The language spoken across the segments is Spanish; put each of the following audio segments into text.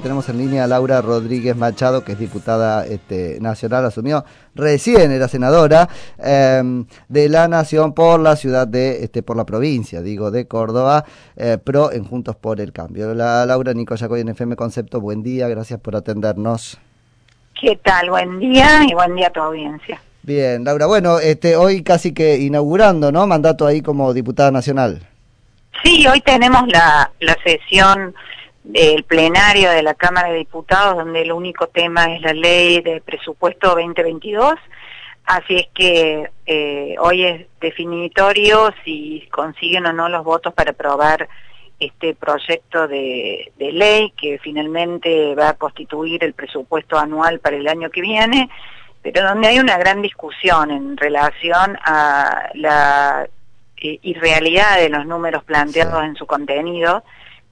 tenemos en línea a Laura Rodríguez Machado, que es diputada este, nacional, asumió recién, era senadora em, de la Nación por la ciudad de, este, por la provincia, digo, de Córdoba, eh, pro en Juntos por el Cambio. La Laura Nico Yacoy en FM Concepto, buen día, gracias por atendernos. ¿Qué tal? Buen día y buen día a tu audiencia. Bien, Laura, bueno, este, hoy casi que inaugurando, ¿no? Mandato ahí como diputada nacional. Sí, hoy tenemos la, la sesión del plenario de la Cámara de Diputados, donde el único tema es la ley de presupuesto 2022. Así es que eh, hoy es definitorio si consiguen o no los votos para aprobar este proyecto de, de, ley que finalmente va a constituir el presupuesto anual para el año que viene, pero donde hay una gran discusión en relación a la eh, irrealidad de los números planteados en su contenido,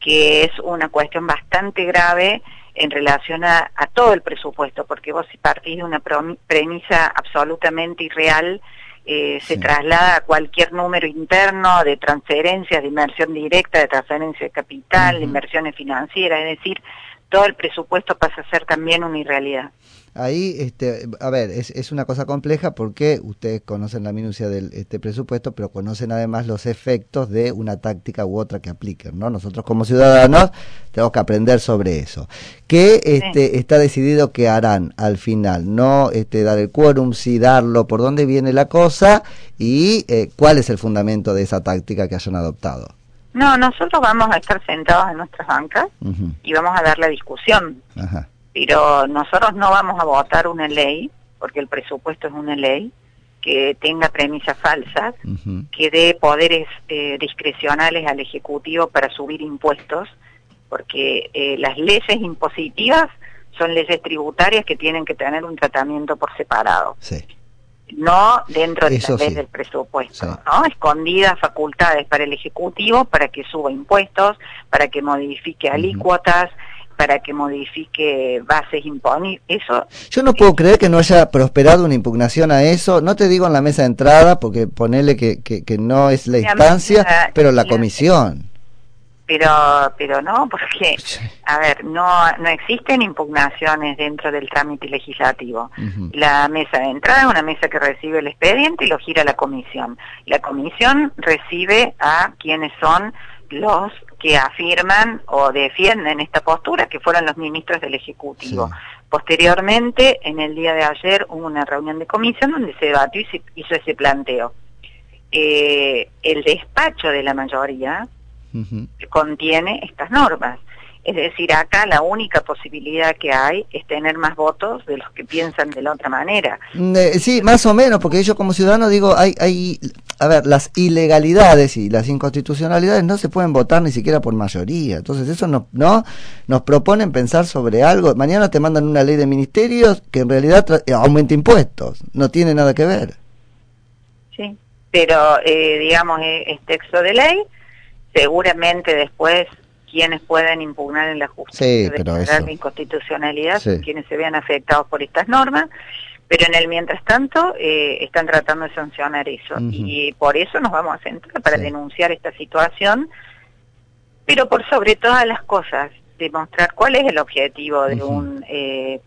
que es una cuestión bastante grave en relación a, todo el presupuesto, porque vos si partís de una premisa absolutamente irreal, eh, se traslada a cualquier número interno de transferencias, de inversión directa, de transferencia de capital, de inversiones financieras, es decir, todo el presupuesto pasa a ser también una irrealidad. Ahí, este, a ver, es, es, una cosa compleja porque ustedes conocen la minucia del este presupuesto, pero conocen además los efectos de una táctica u otra que apliquen, ¿no? Nosotros como ciudadanos tenemos que aprender sobre eso. ¿Qué este, está decidido que harán al final? No este, dar el quórum, sí darlo, por dónde viene la cosa y eh, cuál es el fundamento de esa táctica que hayan adoptado. No, nosotros vamos a estar sentados en nuestras bancas y vamos a dar la discusión. Ajá pero nosotros no vamos a votar una ley, porque el presupuesto es una ley, que tenga premisas falsas, que dé poderes eh, discrecionales al Ejecutivo para subir impuestos, porque eh, las leyes impositivas son leyes tributarias que tienen que tener un tratamiento por separado. No dentro de del presupuesto, ¿no? Escondidas facultades para el Ejecutivo para que suba impuestos, para que modifique alícuotas, para que modifique bases imponibles. Eso. Yo no puedo creer que no haya prosperado una impugnación a eso. No te digo en la mesa de entrada, porque ponele que, que, no es la, instancia, pero la, comisión. Pero, pero no, porque, a ver, no, no existen impugnaciones dentro del trámite legislativo. La mesa de entrada es una mesa que recibe el expediente y lo gira la comisión. La comisión recibe a quienes son los que afirman o defienden esta postura, que fueron los ministros del Ejecutivo. Posteriormente, en el día de ayer, hubo una reunión de comisión donde se debatió y se hizo ese planteo. Eh, el despacho de la mayoría contiene estas normas. Es decir, acá la única posibilidad que hay es tener más votos de los que piensan de la otra manera. Mm, eh, sí, más o menos, porque yo como ciudadano digo, hay, hay, a ver, las ilegalidades y las inconstitucionalidades no se pueden votar ni siquiera por mayoría. Entonces eso no, no nos proponen pensar sobre algo. Mañana te mandan una ley de ministerios que en realidad eh, aumenta impuestos. No tiene nada que ver. Sí, pero eh, digamos, es texto de ley. Seguramente después quienes pueden impugnar en la justicia de la inconstitucionalidad, quienes se vean afectados por estas normas, pero en el mientras tanto eh, están tratando de sancionar eso. Y por eso nos vamos a centrar para denunciar esta situación, pero por sobre todas las cosas, demostrar cuál es el objetivo de un eh,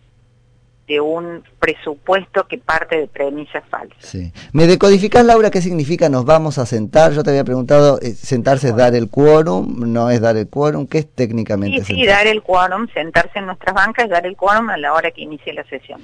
de un presupuesto que parte de premisas falsas. Sí. ¿Me decodificás, Laura, qué significa nos vamos a sentar? Yo te había preguntado, eh, ¿sentarse es dar el quórum? ¿No es dar el quórum? ¿Qué es técnicamente? Sí, sí, dar el quórum, sentarse en nuestras bancas es dar el quórum a la hora que inicie la sesión.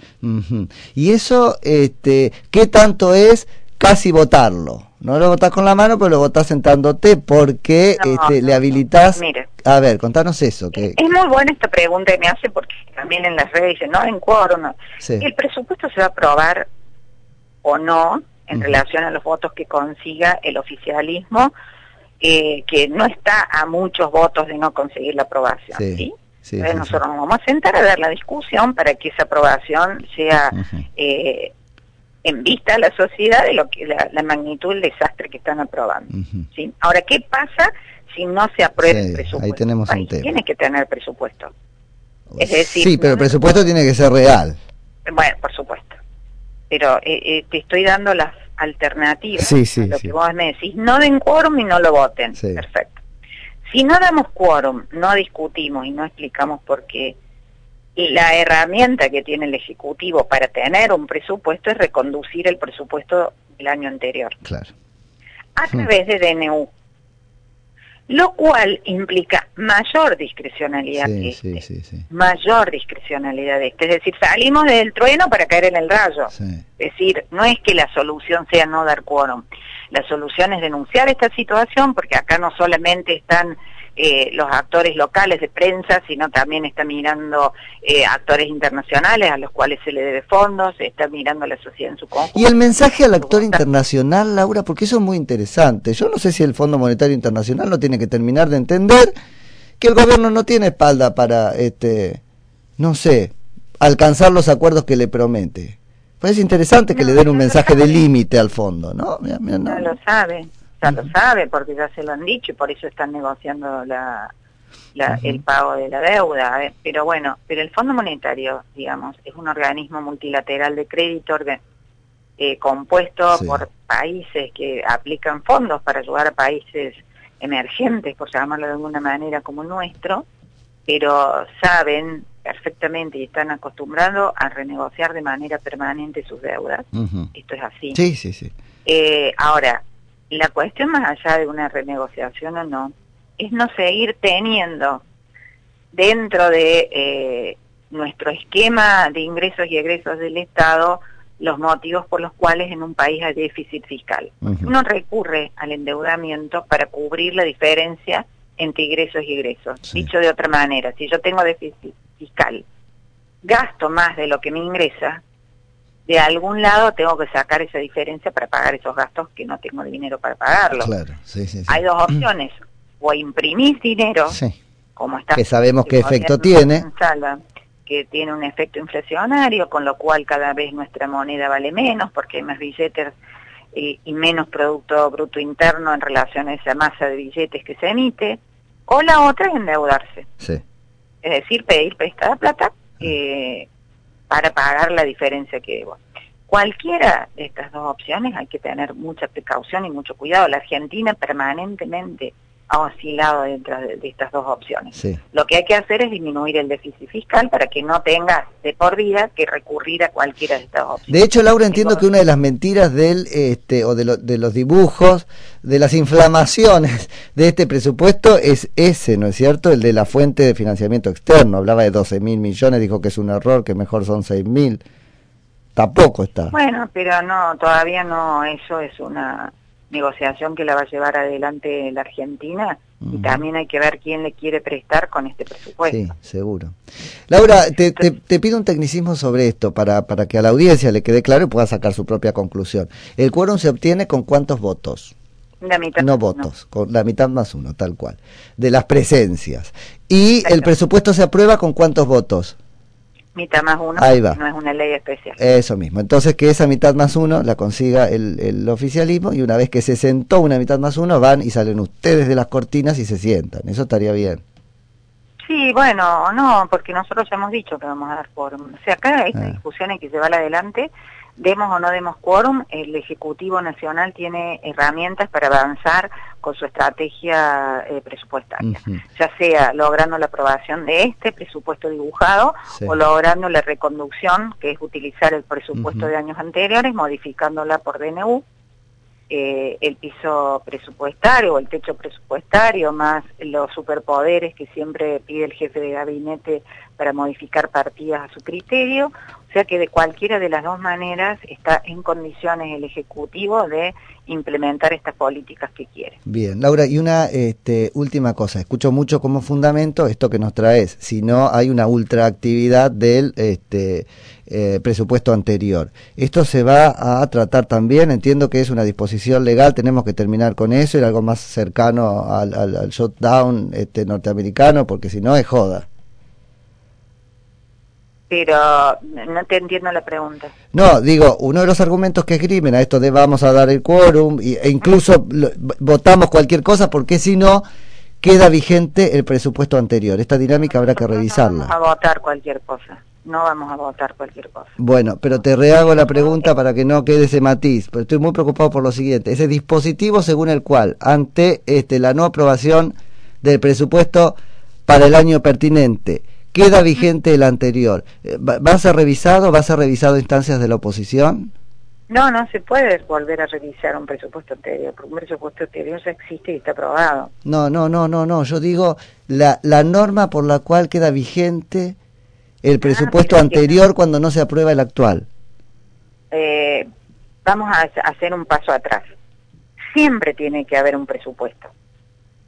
Y eso, este, ¿qué tanto es casi votarlo? No lo votás con la mano, pero lo votás sentándote porque este, le habilitas... Mire, a ver, contanos eso. Que... Es muy buena esta pregunta que me hace porque también en las redes dicen, no, en quórum. No. El presupuesto se va a aprobar o no en relación a los votos que consiga el oficialismo, eh, que no está a muchos votos de no conseguir la aprobación. ¿sí? Entonces nosotros nos vamos a sentar a ver la discusión para que esa aprobación sea en vista a la sociedad de lo que la, magnitud del desastre que están aprobando. ¿sí? Ahora, ¿qué pasa si no se aprueba el presupuesto? Ahí tenemos un tema. Tiene que tener presupuesto. Es decir, sí, pero el presupuesto tiene que ser real. Bueno, por supuesto. Pero eh, eh, te estoy dando las alternativas. Sí, sí, lo que vos me decís, no den quórum y no lo voten. Perfecto. Si no damos quórum, no discutimos y no explicamos por qué, la herramienta que tiene el Ejecutivo para tener un presupuesto es reconducir el presupuesto del año anterior. Claro. A través de DNU. Lo cual implica mayor discrecionalidad Sí, este. sí, sí. Mayor discrecionalidad de este. Es decir, salimos del trueno para caer en el rayo. Es decir, no es que la solución sea no dar quórum. La solución es denunciar esta situación porque acá no solamente están eh, los actores locales de prensa, sino también está mirando eh, actores internacionales a los cuales se le debe fondos, está mirando la sociedad en su conjunto. Y el mensaje al actor internacional, Laura, porque eso es muy interesante. Yo no sé si el Fondo Monetario Internacional no tiene que terminar de entender que el gobierno no tiene espalda para, este, no sé, alcanzar los acuerdos que le promete. Pues es interesante que No, le den un mensaje de límite al fondo, ¿no? Mira, mira, no. Ya lo sabe, ya lo sabe porque ya se lo han dicho y por eso están negociando la, la- el pago de la deuda. Pero bueno, pero el Fondo Monetario, digamos, es un organismo multilateral de crédito eh, compuesto Sí. por países que aplican fondos para ayudar a países emergentes, por llamarlo de alguna manera, como nuestro, pero saben perfectamente y están acostumbrados a renegociar de manera permanente sus deudas. Esto es así. Sí, sí, sí. Eh, ahora, la cuestión más allá de una renegociación o no, es no seguir teniendo dentro de eh, nuestro esquema de ingresos y egresos del Estado los motivos por los cuales en un país hay déficit fiscal. Uno recurre al endeudamiento para cubrir la diferencia entre ingresos y egresos. Sí. Dicho de otra manera, si yo tengo déficit fiscal, gasto más de lo que me ingresa, de algún lado tengo que sacar esa diferencia para pagar esos gastos que no tengo dinero para pagarlo. Claro, sí, sí, sí. Hay dos opciones, o imprimís dinero, Sí. como está Que sabemos el qué efecto tiene. Que tiene un efecto inflacionario, con lo cual cada vez nuestra moneda vale menos, porque hay más billetes eh, y menos Producto Bruto Interno en relación a esa masa de billetes que se emite, o la otra es endeudarse, Sí. es decir, pedir prestada plata eh, para pagar la diferencia que debo. Cualquiera de estas dos opciones hay que tener mucha precaución y mucho cuidado. La Argentina permanentemente ha oscilado dentro de, de estas dos opciones. Sí. Lo que hay que hacer es disminuir el déficit fiscal para que no tengas de por vida que recurrir a cualquiera de estas opciones. De hecho, Laura, entiendo que una de las mentiras del, este, o de, lo- de los dibujos, de las inflamaciones de este presupuesto es ese, ¿no es cierto? El de la fuente de financiamiento externo. Hablaba de 12 mil millones, dijo que es un error, que mejor son 6 mil. Tampoco está. Bueno, pero no, todavía no, eso es una negociación que la va a llevar adelante la Argentina y también hay que ver quién le quiere prestar con este presupuesto. Sí, seguro. Laura, te, te- te pido un tecnicismo sobre esto para, para que a la audiencia le quede claro y pueda sacar su propia conclusión. ¿El quórum se obtiene con cuántos votos? La mitad No votos, con la mitad más uno, tal cual. De las presencias. ¿Y el presupuesto se aprueba con cuántos votos? Mitad más uno, Ahí va. no es una ley especial. Eso mismo. Entonces que esa mitad más uno la consiga el, el oficialismo y una vez que se sentó una mitad más uno van y salen ustedes de las cortinas y se sientan. Eso estaría bien. Sí, bueno, no, porque nosotros ya hemos dicho que vamos a dar quórum. O sea, acá esta Ah. discusión hay que llevarla adelante, demos o no demos quórum, el Ejecutivo Nacional tiene herramientas para avanzar con su estrategia eh, presupuestaria, ya sea logrando la aprobación de este presupuesto dibujado Sí. o logrando la reconducción, que es utilizar el presupuesto de años anteriores, modificándola por DNU, eh, el piso presupuestario o el techo presupuestario, más los superpoderes que siempre pide el jefe de gabinete para modificar partidas a su criterio. O sea que de cualquiera de las dos maneras está en condiciones el Ejecutivo de implementar estas políticas que quiere. Bien, Laura, y una este, última cosa. Escucho mucho como fundamento esto que nos traes. Si no hay una ultraactividad del este, eh, presupuesto anterior. Esto se va a tratar también. Entiendo que es una disposición legal. Tenemos que terminar con eso. Ir algo más cercano al, al, shutdown este, norteamericano, porque si no es joda. Pero no te entiendo la pregunta. No, digo, uno de los argumentos que esgrimen a esto de vamos a dar el quórum e incluso lo- votamos cualquier cosa porque si no queda vigente el presupuesto anterior. Esta dinámica habrá que Nosotros No revisarla. vamos a votar cualquier cosa. No vamos a votar cualquier cosa. Bueno, pero te rehago la pregunta para que no quede ese matiz, pero estoy muy preocupado por lo siguiente. Ese dispositivo según el cual, ante este, la no aprobación del presupuesto para el año pertinente, queda vigente el anterior. Eh, ¿Va a ser revisado? ¿Va a ser revisado instancias de la oposición? No, no se puede volver a revisar un presupuesto anterior, porque un presupuesto anterior ya existe y está aprobado. No, no, no, no, no. Yo digo la, la norma por la cual queda vigente el ah, presupuesto anterior cuando no se aprueba el actual. Eh, vamos a hacer un paso atrás. Siempre tiene que haber un presupuesto.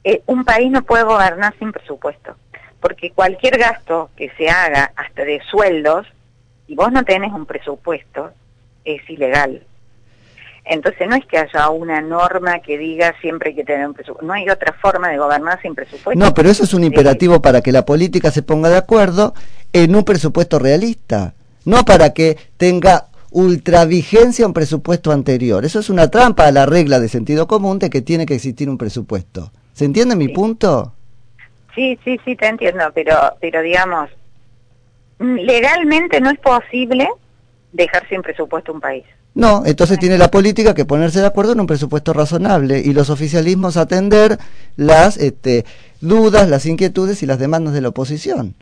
Eh, un país no puede gobernar sin presupuesto, porque cualquier gasto que se haga, hasta de sueldos, y vos no tenés un presupuesto, es ilegal. Entonces no es que haya una norma que diga siempre hay que tener un presupuesto. No hay otra forma de gobernar sin presupuesto. No, pero eso es un imperativo para que la política se ponga de acuerdo en un presupuesto realista, no para que tenga ultravigencia un presupuesto anterior. Eso es una trampa a la regla de sentido común de que tiene que existir un presupuesto. ¿Se entiende mi punto? Sí, sí, sí, te entiendo, pero, pero digamos, legalmente no es posible dejar sin presupuesto un país. No, entonces tiene la política que ponerse de acuerdo en un presupuesto razonable y los oficialismos atender las este, dudas, las inquietudes y las demandas de la oposición.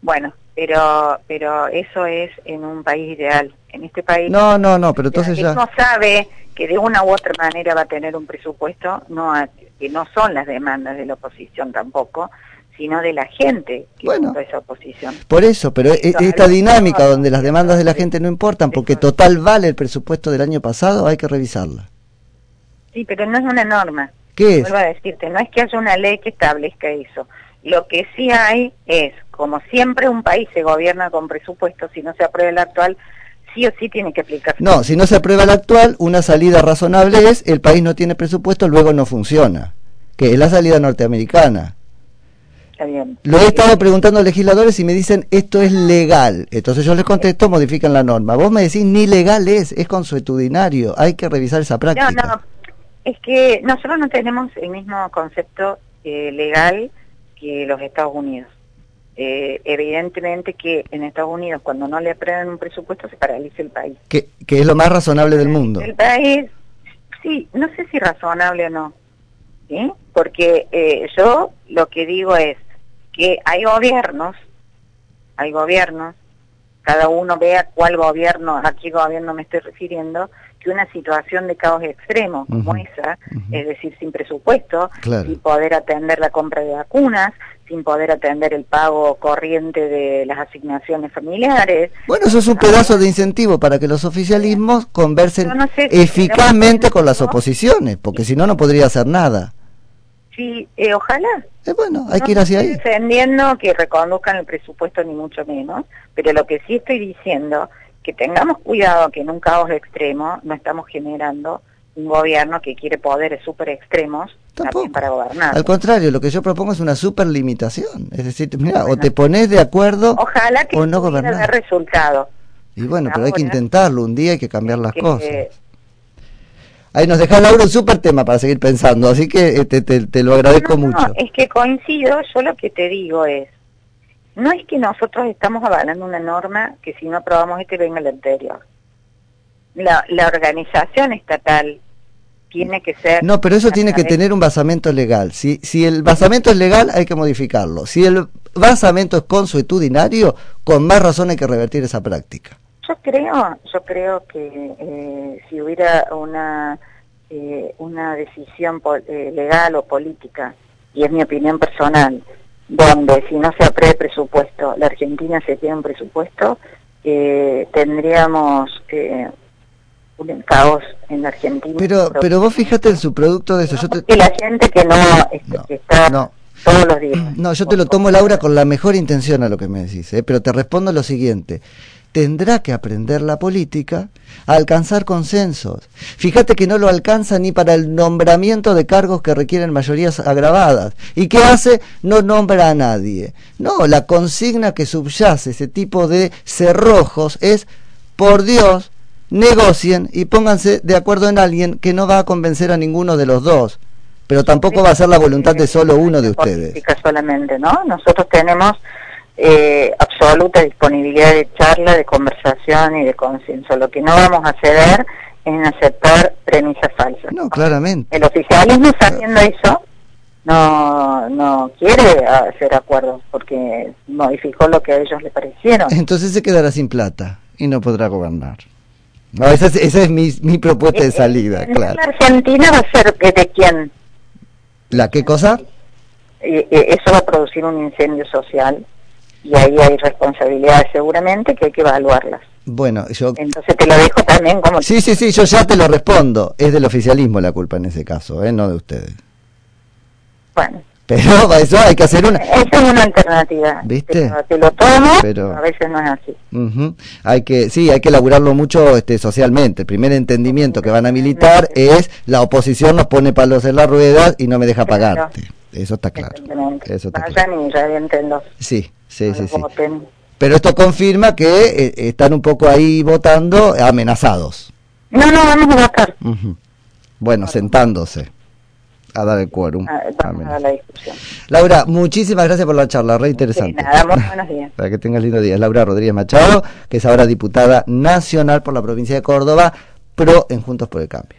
Bueno, pero pero eso es en un país ideal. En este país No, no, no, pero entonces ya no sabe que de una u otra manera va a tener un presupuesto, no que no son las demandas de la oposición tampoco, sino de la gente que bueno, esa oposición. Por eso, pero e, esta dinámica donde las demandas de la gente no importan, porque total vale el presupuesto del año pasado, hay que revisarla. Sí, pero no es una norma. ¿Qué es? Vuelvo a decirte, no es que haya una ley que establezca eso. Lo que sí hay es, como siempre un país se gobierna con presupuesto, si no se aprueba el actual, sí o sí tiene que aplicarse. No, si no se aprueba el actual, una salida razonable es el país no tiene presupuesto, luego no funciona, que es la salida norteamericana. Lo he estado preguntando a legisladores y me dicen esto es legal. Entonces yo les contesto, modifican la norma. Vos me decís ni legal es, es consuetudinario. Hay que revisar esa práctica. No, no. Es que nosotros no tenemos el mismo concepto eh, legal que los Estados Unidos. Eh, evidentemente que en Estados Unidos cuando no le aprueban un presupuesto se paraliza el país. Que, que es lo más razonable del mundo. El país, sí, no sé si razonable o no. ¿sí? Porque eh, yo lo que digo es que hay gobiernos, hay gobiernos, cada uno vea cuál gobierno, a qué gobierno me estoy refiriendo, que una situación de caos extremo como esa, es decir, sin presupuesto, sin poder atender la compra de vacunas, sin poder atender el pago corriente de las asignaciones familiares. Bueno, eso es un pedazo de incentivo para que los oficialismos conversen eficazmente con las oposiciones, porque si no, no podría hacer nada. Sí, eh, ojalá. Eh, bueno, hay que ir hacia ahí. defendiendo que reconduzcan el presupuesto ni mucho menos, pero lo que sí estoy diciendo que tengamos cuidado que en un caos extremo no estamos generando un gobierno que quiere poderes súper extremos para gobernar. Al contrario, lo que yo propongo es una super limitación. Es decir, mira, o te pones de acuerdo Ojalá que o no gobernar. resultado. Y bueno, pero hay que intentarlo, un día hay que cambiar las cosas. Ahí nos deja Laura un súper tema para seguir pensando, así que eh, te, te, lo agradezco mucho. es que coincido, yo lo que te digo es, no es que nosotros estamos avalando una norma que si no aprobamos este venga el anterior. La, la organización estatal tiene que ser... No, pero eso tiene que tener un basamento legal. Si, si el basamento es legal, hay que modificarlo. Si el basamento es consuetudinario, con más razón hay que revertir esa práctica. Yo creo, yo creo que eh, si hubiera una eh, una decisión eh, legal o política, y es mi opinión personal, donde si no se aprueba presupuesto, la Argentina se tiene un presupuesto, tendríamos un caos en la Argentina. Pero, pero vos fíjate en su producto de eso. Yo te... la gente que no, está todos los días. No, yo te lo tomo, Laura, con la mejor intención a lo que me decís, pero te respondo lo siguiente tendrá que aprender la política a alcanzar consensos. Fíjate que no lo alcanza ni para el nombramiento de cargos que requieren mayorías agravadas. ¿Y qué hace? No nombra a nadie. No, la consigna que subyace ese tipo de cerrojos es, por Dios, negocien y pónganse de acuerdo en alguien que no va a convencer a ninguno de los dos. Pero tampoco va a ser la voluntad de solo uno de ustedes. Solamente, ¿no? Nosotros tenemos eh, absoluta disponibilidad de charla, de conversación y de consenso. Lo que no vamos a ceder es en aceptar premisas falsas. No, claramente. El oficialismo está haciendo eso no, no quiere hacer acuerdos porque modificó lo que a ellos le parecieron. Entonces se quedará sin plata y no podrá gobernar. No, esa es, esa es mi, mi propuesta de eh, salida, claro. ¿La Argentina va a ser de quién? ¿La qué cosa? eso va a producir un incendio social y ahí hay responsabilidades seguramente que hay que evaluarlas. Bueno, yo... Entonces te lo dejo también como... Sí, sí, sí, yo ya te lo respondo. Es del oficialismo la culpa en ese caso, ¿eh? no de ustedes. Bueno. Pero eso hay que hacer una... Esa es una alternativa. ¿Viste? Te lo tomo, pero a veces no es así. Hay que, sí, hay que elaborarlo mucho este, socialmente. El primer entendimiento que van a militar es la oposición nos pone palos en la rueda y no me deja pagarte. Eso está claro. Eso está claro. y Sí, sí, sí, sí. Pero esto confirma que eh, están un poco ahí votando amenazados. No, no, vamos a votar. Bueno, sentándose a dar el quórum. Ah, vamos a la discusión. Laura, muchísimas gracias por la charla, re interesante. nada, buenos días. Para que tengas lindo día. Laura Rodríguez Machado, que es ahora diputada nacional por la provincia de Córdoba, pro en Juntos por el Cambio.